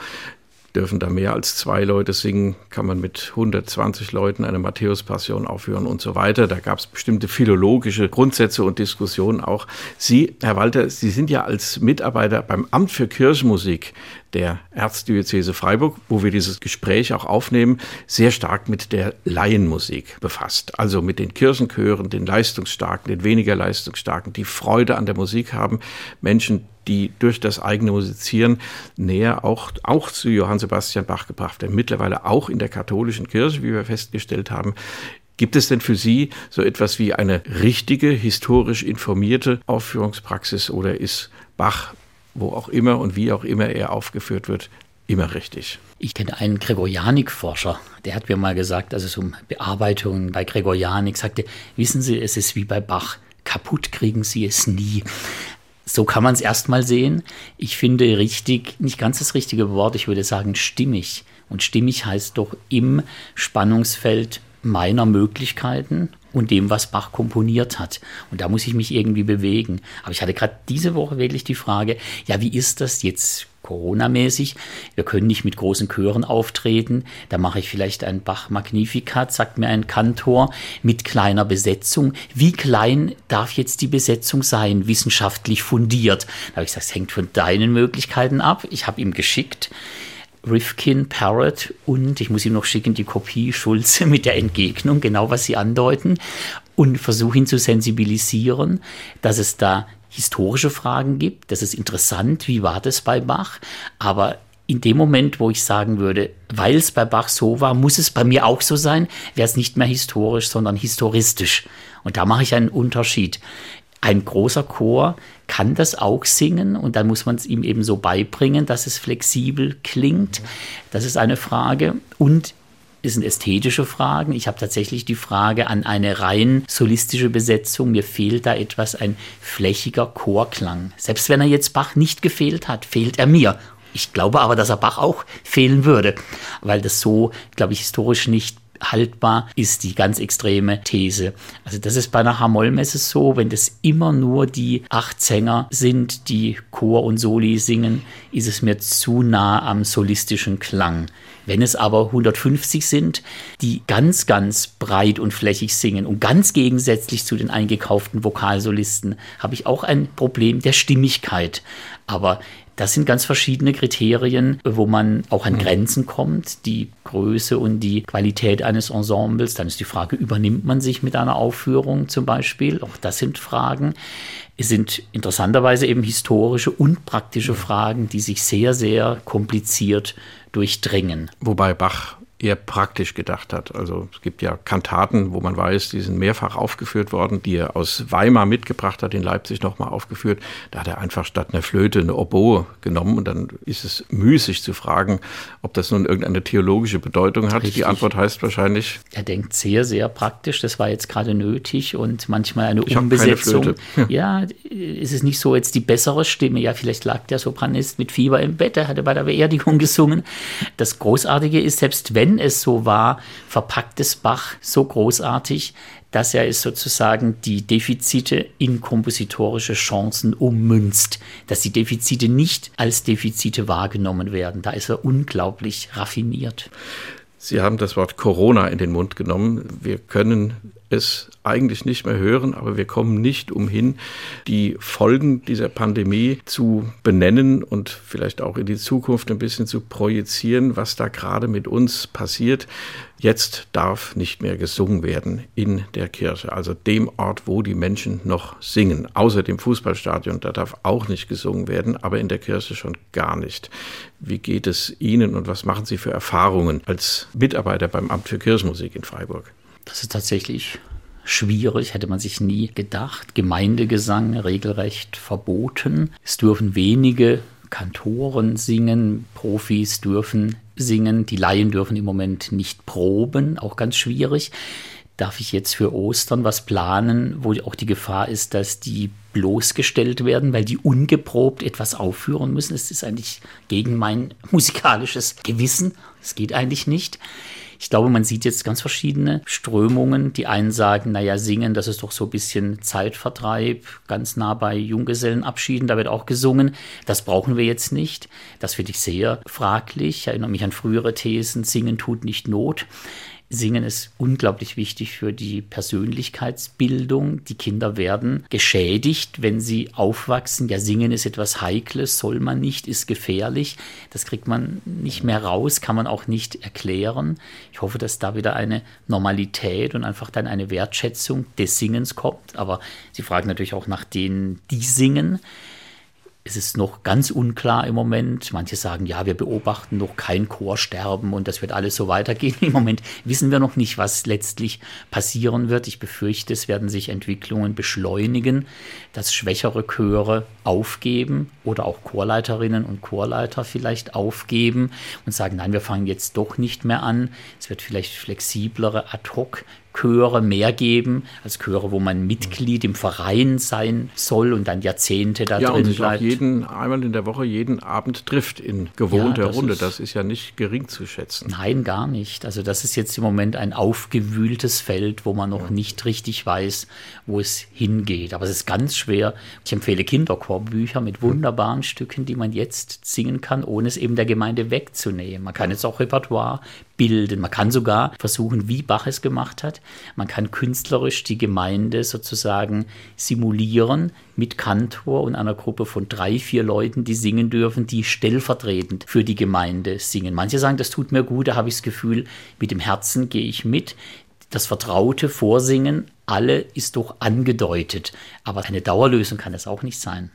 dürfen da mehr als zwei Leute singen, kann man mit 120 Leuten eine Matthäus-Passion aufführen und so weiter. Da gab es bestimmte philologische Grundsätze und Diskussionen auch. Sie, Herr Walter, Sie sind ja als Mitarbeiter beim Amt für Kirchenmusik der Erzdiözese Freiburg, wo wir dieses Gespräch auch aufnehmen, sehr stark mit der Laienmusik befasst. Also mit den Kirchenchören, den Leistungsstarken, den weniger Leistungsstarken, die Freude an der Musik haben. Menschen, die durch das eigene Musizieren näher auch, auch zu Johann Sebastian Bach gebracht werden. Mittlerweile auch in der katholischen Kirche, wie wir festgestellt haben. Gibt es denn für Sie so etwas wie eine richtige, historisch informierte Aufführungspraxis oder ist Bach wo auch immer und wie auch immer er aufgeführt wird, immer richtig.
Ich kenne einen Gregorianik-Forscher, der hat mir mal gesagt, als es um Bearbeitungen bei Gregorianik sagte, wissen Sie, es ist wie bei Bach, kaputt kriegen Sie es nie. So kann man es erstmal sehen. Ich finde richtig, nicht ganz das richtige Wort, ich würde sagen stimmig. Und stimmig heißt doch im Spannungsfeld meiner Möglichkeiten und dem, was Bach komponiert hat. Und da muss ich mich irgendwie bewegen. Aber ich hatte gerade diese Woche wirklich die Frage, ja, wie ist das jetzt Corona-mäßig? Wir können nicht mit großen Chören auftreten. Da mache ich vielleicht ein Bach Magnificat, sagt mir ein Kantor, mit kleiner Besetzung. Wie klein darf jetzt die Besetzung sein, wissenschaftlich fundiert? Da habe ich gesagt, es hängt von deinen Möglichkeiten ab. Ich habe ihm geschickt. Rifkin, Parrott und ich muss ihm noch schicken die Kopie Schulze mit der Entgegnung, genau was sie andeuten und versuche ihn zu sensibilisieren, dass es da historische Fragen gibt. Das ist interessant, wie war das bei Bach, aber in dem Moment, wo ich sagen würde, weil es bei Bach so war, muss es bei mir auch so sein, wäre es nicht mehr historisch, sondern historistisch. Und da mache ich einen Unterschied. Ein großer Chor kann das auch singen und dann muss man es ihm eben so beibringen, dass es flexibel klingt. Das ist eine Frage. Und es sind ästhetische Fragen. Ich habe tatsächlich die Frage an eine rein solistische Besetzung. Mir fehlt da etwas, ein flächiger Chorklang. Selbst wenn er jetzt Bach nicht gefehlt hat, fehlt er mir. Ich glaube aber, dass er Bach auch fehlen würde, weil das so, glaube ich, historisch nicht haltbar ist die ganz extreme These. Also das ist bei einer Hamollmesse so, wenn das immer nur die acht Sänger sind, die Chor und Soli singen, ist es mir zu nah am solistischen Klang. Wenn es aber 150 sind, die ganz, ganz breit und flächig singen und ganz gegensätzlich zu den eingekauften Vokalsolisten, habe ich auch ein Problem der Stimmigkeit. Aber das sind ganz verschiedene Kriterien, wo man auch an mhm. Grenzen kommt, die Größe und die Qualität eines Ensembles. Dann ist die Frage, übernimmt man sich mit einer Aufführung zum Beispiel? Auch das sind Fragen. Es sind interessanterweise eben historische und praktische Fragen, die sich sehr, sehr kompliziert durchdringen.
Wobei Bach eher praktisch gedacht hat. Also es gibt ja Kantaten, wo man weiß, die sind mehrfach aufgeführt worden, die er aus Weimar mitgebracht hat, in Leipzig nochmal aufgeführt. Da hat er einfach statt einer Flöte eine Oboe genommen und dann ist es müßig zu fragen, ob das nun irgendeine theologische Bedeutung hat. Richtig. Die Antwort heißt wahrscheinlich.
Er denkt sehr, sehr praktisch. Das war jetzt gerade nötig und manchmal eine ich Umbesetzung. Ja. ja, ist es nicht so jetzt die bessere Stimme? Ja, vielleicht lag der Sopranist mit Fieber im Bett, er hatte bei der Beerdigung gesungen. Das Großartige ist, selbst wenn wenn es so war, verpackt es Bach so großartig, dass er es sozusagen die Defizite in kompositorische Chancen ummünzt, dass die Defizite nicht als Defizite wahrgenommen werden. Da ist er unglaublich raffiniert.
Sie haben das Wort Corona in den Mund genommen. Wir können es eigentlich nicht mehr hören, aber wir kommen nicht umhin, die Folgen dieser Pandemie zu benennen und vielleicht auch in die Zukunft ein bisschen zu projizieren, was da gerade mit uns passiert. Jetzt darf nicht mehr gesungen werden in der Kirche, also dem Ort, wo die Menschen noch singen. Außer dem Fußballstadion, da darf auch nicht gesungen werden, aber in der Kirche schon gar nicht. Wie geht es Ihnen und was machen Sie für Erfahrungen als Mitarbeiter beim Amt für Kirchenmusik in Freiburg?
Das ist tatsächlich schwierig, hätte man sich nie gedacht. Gemeindegesang regelrecht verboten. Es dürfen wenige Kantoren singen, Profis dürfen singen, die Laien dürfen im Moment nicht proben, auch ganz schwierig. Darf ich jetzt für Ostern was planen, wo auch die Gefahr ist, dass die bloßgestellt werden, weil die ungeprobt etwas aufführen müssen? Das ist eigentlich gegen mein musikalisches Gewissen. Das geht eigentlich nicht. Ich glaube, man sieht jetzt ganz verschiedene Strömungen. Die einen sagen, naja, singen, das ist doch so ein bisschen Zeitvertreib, ganz nah bei Junggesellenabschieden, da wird auch gesungen. Das brauchen wir jetzt nicht. Das finde ich sehr fraglich. Ich erinnere mich an frühere Thesen, singen tut nicht Not. Singen ist unglaublich wichtig für die Persönlichkeitsbildung. Die Kinder werden geschädigt, wenn sie aufwachsen. Ja, Singen ist etwas Heikles, soll man nicht, ist gefährlich. Das kriegt man nicht mehr raus, kann man auch nicht erklären. Ich hoffe, dass da wieder eine Normalität und einfach dann eine Wertschätzung des Singens kommt. Aber Sie fragen natürlich auch nach denen, die singen. Es ist noch ganz unklar im Moment. Manche sagen, ja, wir beobachten noch kein Chorsterben und das wird alles so weitergehen. <laughs> Im Moment wissen wir noch nicht, was letztlich passieren wird. Ich befürchte, es werden sich Entwicklungen beschleunigen, dass schwächere Chöre aufgeben oder auch Chorleiterinnen und Chorleiter vielleicht aufgeben und sagen, nein, wir fangen jetzt doch nicht mehr an. Es wird vielleicht flexiblere Ad-hoc Chöre mehr geben als Chöre, wo man Mitglied im Verein sein soll und dann Jahrzehnte da ja, drin und sich bleibt.
Auch jeden einmal in der Woche jeden Abend trifft in gewohnter ja, Runde. Ist, das ist ja nicht gering zu schätzen.
Nein, gar nicht. Also das ist jetzt im Moment ein aufgewühltes Feld, wo man noch ja. nicht richtig weiß, wo es hingeht. Aber es ist ganz schwer. Ich empfehle Kinderchorbücher mit wunderbaren Stücken, die man jetzt singen kann, ohne es eben der Gemeinde wegzunehmen. Man kann jetzt auch Repertoire bilden. Man kann sogar versuchen, wie Bach es gemacht hat. Man kann künstlerisch die Gemeinde sozusagen simulieren mit Kantor und einer Gruppe von drei, vier Leuten, die singen dürfen, die stellvertretend für die Gemeinde singen. Manche sagen, das tut mir gut, da habe ich das Gefühl, mit dem Herzen gehe ich mit. Das vertraute Vorsingen, alle ist doch angedeutet. Aber eine Dauerlösung kann das auch nicht sein.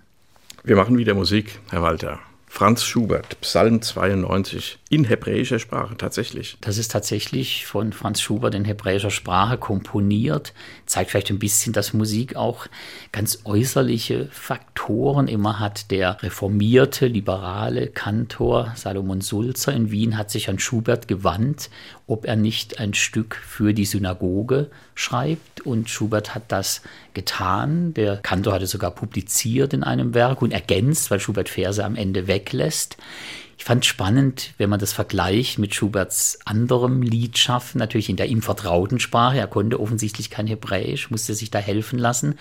Wir machen wieder Musik, Herr Walter. Franz Schubert, Psalm 92 in hebräischer Sprache tatsächlich.
Das ist tatsächlich von Franz Schubert in hebräischer Sprache komponiert. Zeigt vielleicht ein bisschen, dass Musik auch ganz äußerliche Faktoren immer hat. Der reformierte, liberale Kantor Salomon Sulzer in Wien hat sich an Schubert gewandt, ob er nicht ein Stück für die Synagoge schreibt. Und Schubert hat das getan. Der Kantor hatte sogar publiziert in einem Werk und ergänzt, weil Schubert Verse am Ende weglässt. Ich fand spannend, wenn man das vergleicht mit Schuberts anderem Liedschaffen, natürlich in der ihm vertrauten Sprache. Er konnte offensichtlich kein Hebräisch, musste sich da helfen lassen.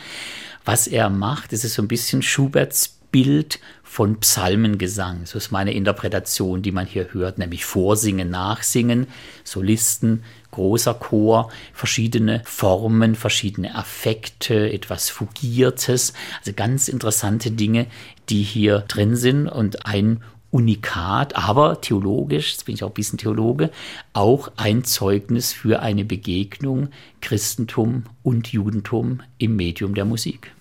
Was er macht, ist es so ein bisschen Schuberts Bild von Psalmengesang. So ist meine Interpretation, die man hier hört, nämlich Vorsingen, Nachsingen, Solisten, großer Chor, verschiedene Formen, verschiedene Affekte, etwas Fugiertes, also ganz interessante Dinge, die hier drin sind und ein Unikat, aber theologisch, jetzt bin ich auch ein bisschen Theologe, auch ein Zeugnis für eine Begegnung Christentum und Judentum im Medium der Musik.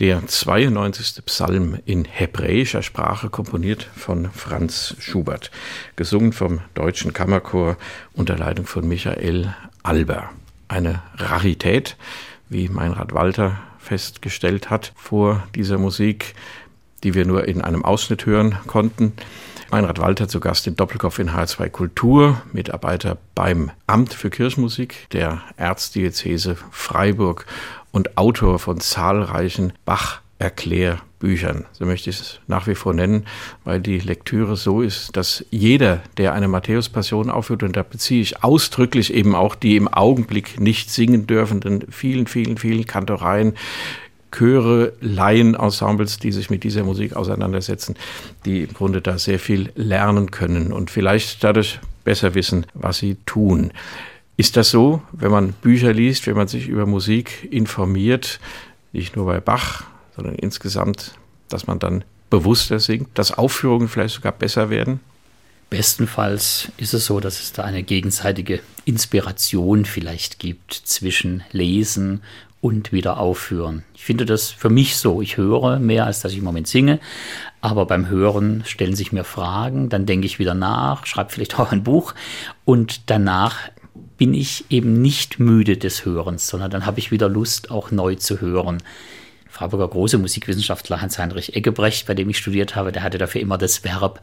Der 92. Psalm in hebräischer Sprache, komponiert von Franz Schubert, gesungen vom Deutschen Kammerchor unter Leitung von Michael Alber. Eine Rarität, wie Meinrad Walter festgestellt hat vor dieser Musik, die wir nur in einem Ausschnitt hören konnten. Meinrad Walter zu Gast in Doppelkopf in H2 Kultur, Mitarbeiter beim Amt für Kirchenmusik der Erzdiözese Freiburg und Autor von zahlreichen Bach-Erklärbüchern. So möchte ich es nach wie vor nennen, weil die Lektüre so ist, dass jeder, der eine Matthäus-Passion aufführt, und da beziehe ich ausdrücklich eben auch die im Augenblick nicht singen dürfenden vielen, vielen, vielen Kantoreien, Chöre, Laien-Ensembles, die sich mit dieser Musik auseinandersetzen, die im Grunde da sehr viel lernen können und vielleicht dadurch besser wissen, was sie tun. Ist das so, wenn man Bücher liest, wenn man sich über Musik informiert, nicht nur bei Bach, sondern insgesamt, dass man dann bewusster singt, dass Aufführungen vielleicht sogar besser werden?
Bestenfalls ist es so, dass es da eine gegenseitige Inspiration vielleicht gibt zwischen Lesen und wieder aufführen. Ich finde das für mich so. Ich höre mehr, als dass ich im Moment singe. Aber beim Hören stellen sich mir Fragen, dann denke ich wieder nach, schreibe vielleicht <laughs> auch ein Buch und danach bin ich eben nicht müde des Hörens, sondern dann habe ich wieder Lust, auch neu zu hören. Freiburger große Musikwissenschaftler Hans-Heinrich Eggebrecht, bei dem ich studiert habe, der hatte dafür immer das Verb,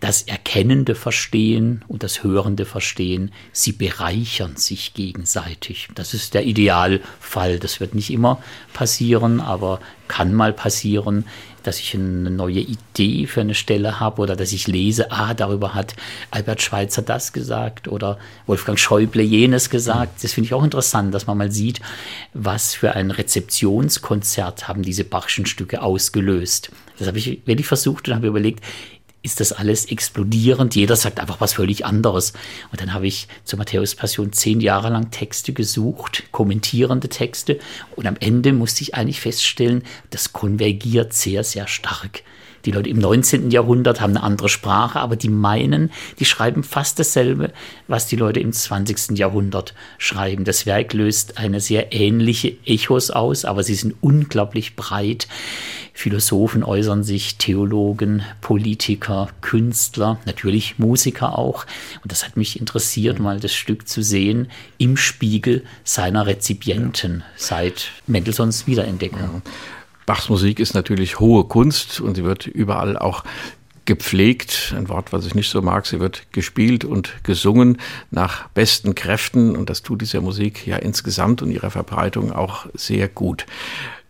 das erkennende Verstehen und das hörende Verstehen, sie bereichern sich gegenseitig. Das ist der Idealfall. Das wird nicht immer passieren, aber kann mal passieren dass ich eine neue Idee für eine Stelle habe oder dass ich lese, ah, darüber hat Albert Schweitzer das gesagt oder Wolfgang Schäuble jenes gesagt. Das finde ich auch interessant, dass man mal sieht, was für ein Rezeptionskonzert haben diese Bachschen Stücke ausgelöst. Das habe ich wirklich versucht und habe überlegt, ist das alles explodierend. Jeder sagt einfach was völlig anderes. Und dann habe ich zur Matthäus Passion zehn Jahre lang Texte gesucht, kommentierende Texte. Und am Ende musste ich eigentlich feststellen, das konvergiert sehr, sehr stark. Die Leute im 19. Jahrhundert haben eine andere Sprache, aber die meinen, die schreiben fast dasselbe, was die Leute im 20. Jahrhundert schreiben. Das Werk löst eine sehr ähnliche Echos aus, aber sie sind unglaublich breit. Philosophen äußern sich, Theologen, Politiker, Künstler, natürlich Musiker auch. Und das hat mich interessiert, mal das Stück zu sehen im Spiegel seiner Rezipienten seit Mendelssohns Wiederentdeckung. Ja.
Bachs Musik ist natürlich hohe Kunst und sie wird überall auch gepflegt, ein Wort, was ich nicht so mag, sie wird gespielt und gesungen nach besten Kräften und das tut dieser Musik ja insgesamt und ihrer Verbreitung auch sehr gut.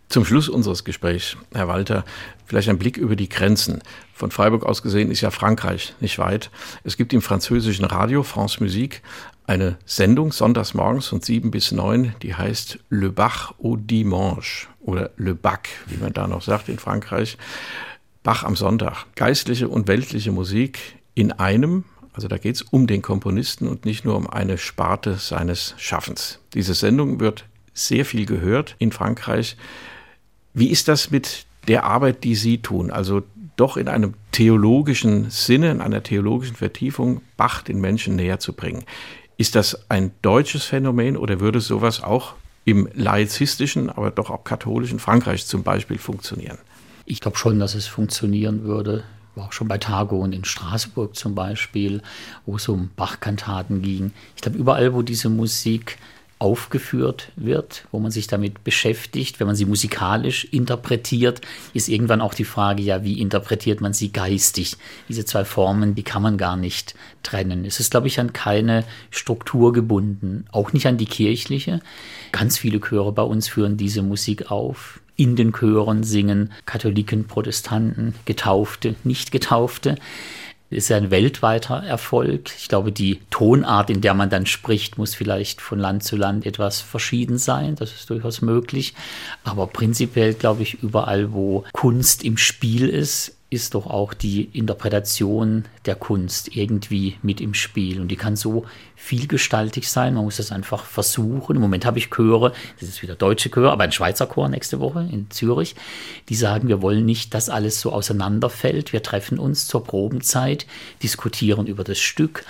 Zum Schluss unseres Gesprächs, Herr Walter, vielleicht ein Blick über die Grenzen. Von Freiburg aus gesehen ist ja Frankreich nicht weit. Es gibt im französischen Radio France Musique eine Sendung sonntags morgens von sieben bis neun, die heißt Le Bach au Dimanche oder Le Bac, wie man da noch sagt in Frankreich. Bach am Sonntag. Geistliche und weltliche Musik in einem. Also da geht es um den Komponisten und nicht nur um eine Sparte seines Schaffens. Diese Sendung wird sehr viel gehört in Frankreich. Wie ist das mit der Arbeit, die Sie tun? Also doch in einem theologischen Sinne, in einer theologischen Vertiefung, Bach den Menschen näher zu bringen. Ist das ein deutsches Phänomen oder würde sowas auch im laizistischen, aber doch auch katholischen Frankreich zum Beispiel funktionieren?
Ich glaube schon, dass es funktionieren würde. War auch schon bei Tagungen in Straßburg zum Beispiel, wo es um Bachkantaten ging. Ich glaube, überall, wo diese Musik aufgeführt wird, wo man sich damit beschäftigt, wenn man sie musikalisch interpretiert, ist irgendwann auch die Frage, ja, wie interpretiert man sie geistig? Diese zwei Formen, die kann man gar nicht trennen. Es ist, glaube ich, an keine Struktur gebunden, auch nicht an die kirchliche. Ganz viele Chöre bei uns führen diese Musik auf. In den Chören singen Katholiken, Protestanten, Getaufte, Nicht-Getaufte ist ja ein weltweiter Erfolg. Ich glaube, die Tonart, in der man dann spricht, muss vielleicht von Land zu Land etwas verschieden sein. Das ist durchaus möglich. Aber prinzipiell glaube ich, überall, wo Kunst im Spiel ist, ist doch auch die Interpretation der Kunst irgendwie mit im Spiel. Und die kann so vielgestaltig sein. Man muss es einfach versuchen. Im Moment habe ich Chöre, das ist wieder deutsche Chöre, aber ein Schweizer Chor nächste Woche in Zürich, die sagen, wir wollen nicht, dass alles so auseinanderfällt. Wir treffen uns zur Probenzeit, diskutieren über das Stück,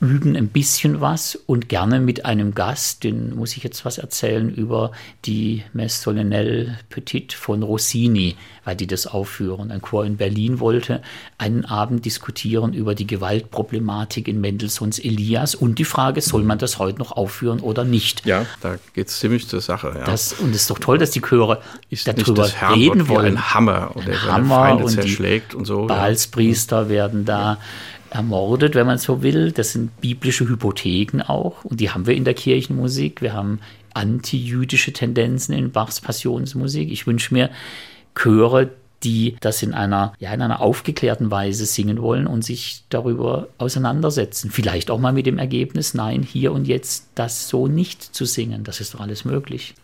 üben ein bisschen was und gerne mit einem Gast, den muss ich jetzt was erzählen über die Messe Solennelle Petite von Rossini, weil die das aufführen. Ein Chor in Berlin wollte einen Abend diskutieren über die Gewaltproblematik in Mendelssohns Elias und die Frage, soll man das heute noch aufführen oder nicht?
Ja, da geht es ziemlich zur Sache. Ja.
Das, und es ist doch toll, dass die Chöre
ist
darüber reden wollen.
Ein Hammer,
und der Hammer
Feinde
und
zerschlägt und so.
Balspriester ja. werden da ermordet, wenn man so will. Das sind biblische Hypotheken auch und die haben wir in der Kirchenmusik. Wir haben antijüdische Tendenzen in Bachs Passionsmusik. Ich wünsche mir Chöre, die das in einer, ja, in einer aufgeklärten Weise singen wollen und sich darüber auseinandersetzen. Vielleicht auch mal mit dem Ergebnis, nein, hier und jetzt das so nicht zu singen. Das ist doch alles möglich.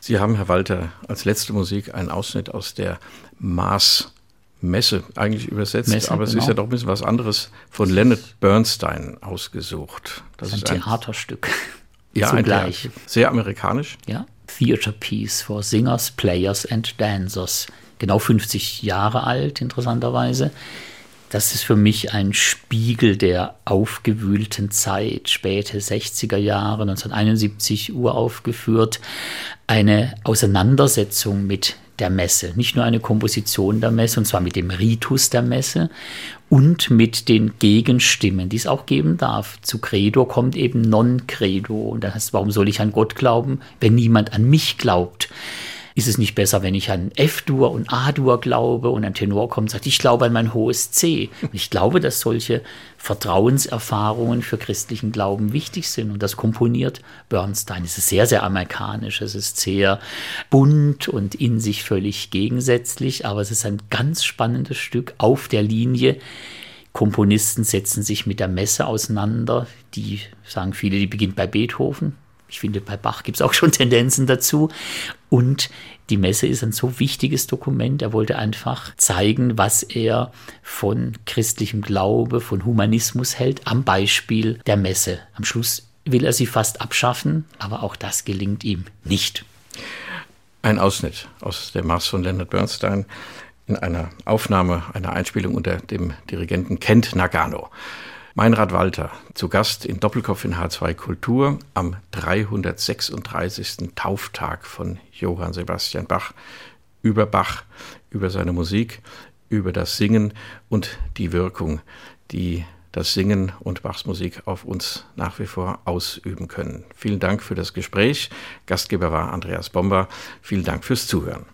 Sie haben, Herr Walter, als letzte Musik einen Ausschnitt aus der Maß Messe eigentlich übersetzt, Messe, aber es genau. ist ja doch ein bisschen was anderes von Leonard Bernstein ausgesucht.
Das, das ist ein, ein Theaterstück.
Ja, <laughs> zugleich. Ein sehr amerikanisch.
Ja, Theater Piece for Singers, Players and Dancers. Genau 50 Jahre alt, interessanterweise. Das ist für mich ein Spiegel der aufgewühlten Zeit, späte 60er Jahre, 1971 uraufgeführt. Eine Auseinandersetzung mit der Messe. Nicht nur eine Komposition der Messe, und zwar mit dem Ritus der Messe und mit den Gegenstimmen, die es auch geben darf. Zu Credo kommt eben Non-Credo. Und das heißt, warum soll ich an Gott glauben, wenn niemand an mich glaubt? Ist es nicht besser, wenn ich an F-Dur und A-Dur glaube und ein Tenor kommt und sagt, ich glaube an mein hohes C. Und ich glaube, dass solche Vertrauenserfahrungen für christlichen Glauben wichtig sind. Und das komponiert Bernstein. Es ist sehr, sehr amerikanisch. Es ist sehr bunt und in sich völlig gegensätzlich. Aber es ist ein ganz spannendes Stück auf der Linie. Komponisten setzen sich mit der Messe auseinander. Die sagen viele, die beginnt bei Beethoven. Ich finde, bei Bach gibt es auch schon Tendenzen dazu. Und die Messe ist ein so wichtiges Dokument. Er wollte einfach zeigen, was er von christlichem Glaube, von Humanismus hält, am Beispiel der Messe. Am Schluss will er sie fast abschaffen, aber auch das gelingt ihm nicht.
Ein Ausschnitt aus der Mars von Leonard Bernstein in einer Aufnahme, einer Einspielung unter dem Dirigenten Kent Nagano. Meinrad Walter, zu Gast in Doppelkopf in H2 Kultur am 336. Tauftag von Johann Sebastian Bach. Über Bach, über seine Musik, über das Singen und die Wirkung, die das Singen und Bachs Musik auf uns nach wie vor ausüben können. Vielen Dank für das Gespräch. Gastgeber war Andreas Bomber. Vielen Dank fürs Zuhören.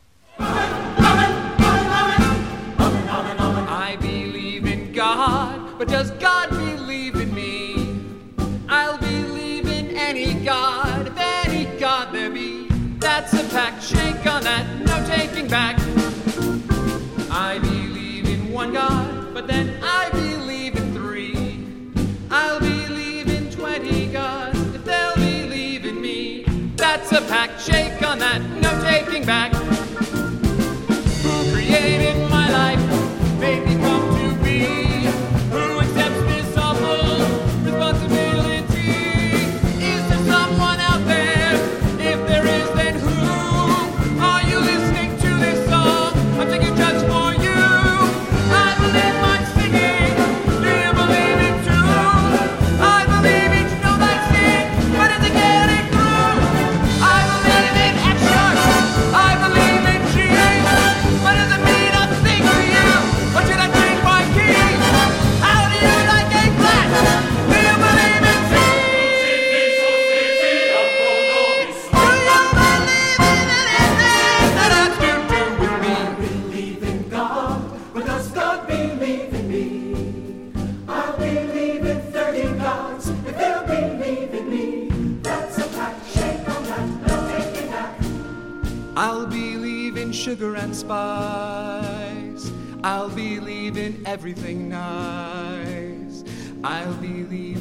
But does God back. I believe in one God, but then I believe in three. I'll believe in twenty gods if they'll believe in me. That's a pack, shake on that, no taking back.
Sugar. I'll believe in everything nice. I'll believe